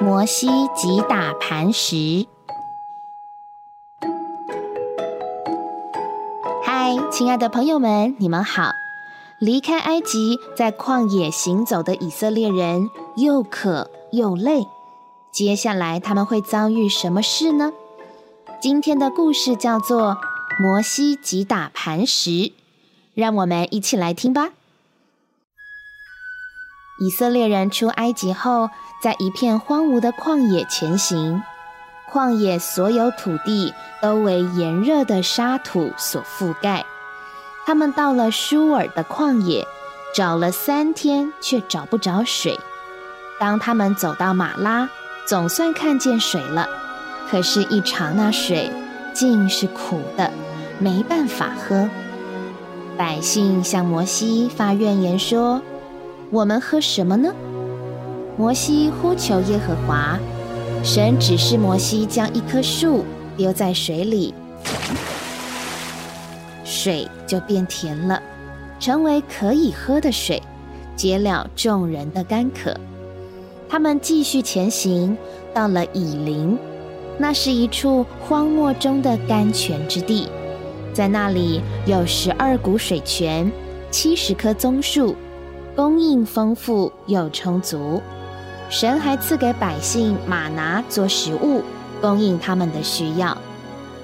摩西击打磐石。嗨，亲爱的朋友们，你们好！离开埃及，在旷野行走的以色列人又渴又累，接下来他们会遭遇什么事呢？今天的故事叫做《摩西击打磐石》，让我们一起来听吧。以色列人出埃及后，在一片荒芜的旷野前行。旷野所有土地都为炎热的沙土所覆盖。他们到了舒尔的旷野，找了三天，却找不着水。当他们走到马拉，总算看见水了。可是，一尝那水，竟是苦的，没办法喝。百姓向摩西发怨言说。我们喝什么呢？摩西呼求耶和华，神指示摩西将一棵树丢在水里，水就变甜了，成为可以喝的水，解了众人的干渴。他们继续前行，到了以林，那是一处荒漠中的甘泉之地，在那里有十二股水泉，七十棵棕树。供应丰富又充足，神还赐给百姓马拿做食物，供应他们的需要。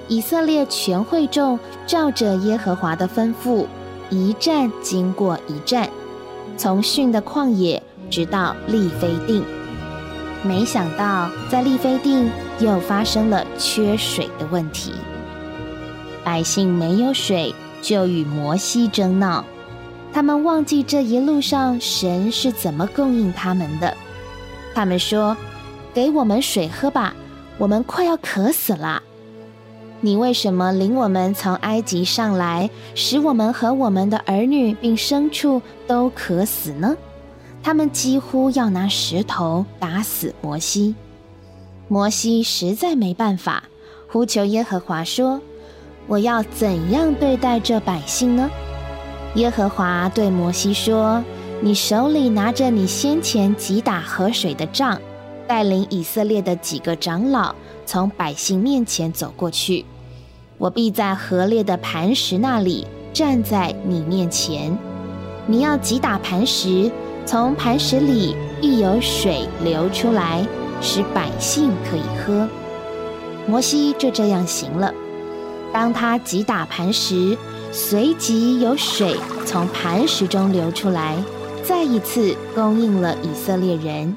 以色列全会众照着耶和华的吩咐，一站经过一站，从逊的旷野直到利非定。没想到在利非定又发生了缺水的问题，百姓没有水，就与摩西争闹。他们忘记这一路上神是怎么供应他们的。他们说：“给我们水喝吧，我们快要渴死了。你为什么领我们从埃及上来，使我们和我们的儿女并牲畜都渴死呢？”他们几乎要拿石头打死摩西。摩西实在没办法，呼求耶和华说：“我要怎样对待这百姓呢？”耶和华对摩西说：“你手里拿着你先前击打河水的杖，带领以色列的几个长老从百姓面前走过去。我必在河裂的磐石那里站在你面前。你要击打磐石，从磐石里必有水流出来，使百姓可以喝。”摩西就这样行了。当他击打磐石。随即有水从磐石中流出来，再一次供应了以色列人。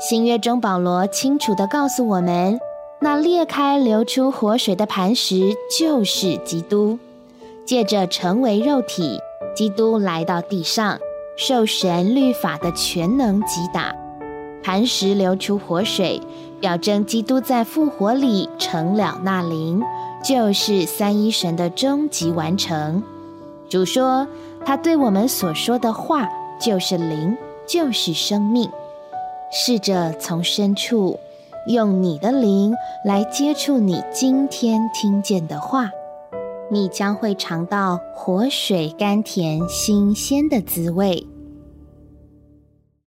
新约中保罗清楚地告诉我们，那裂开流出活水的磐石就是基督。借着成为肉体，基督来到地上，受神律法的全能击打，磐石流出活水，表征基督在复活里成了那灵。就是三一神的终极完成。主说，他对我们所说的话就是灵，就是生命。试着从深处用你的灵来接触你今天听见的话，你将会尝到活水甘甜、新鲜的滋味。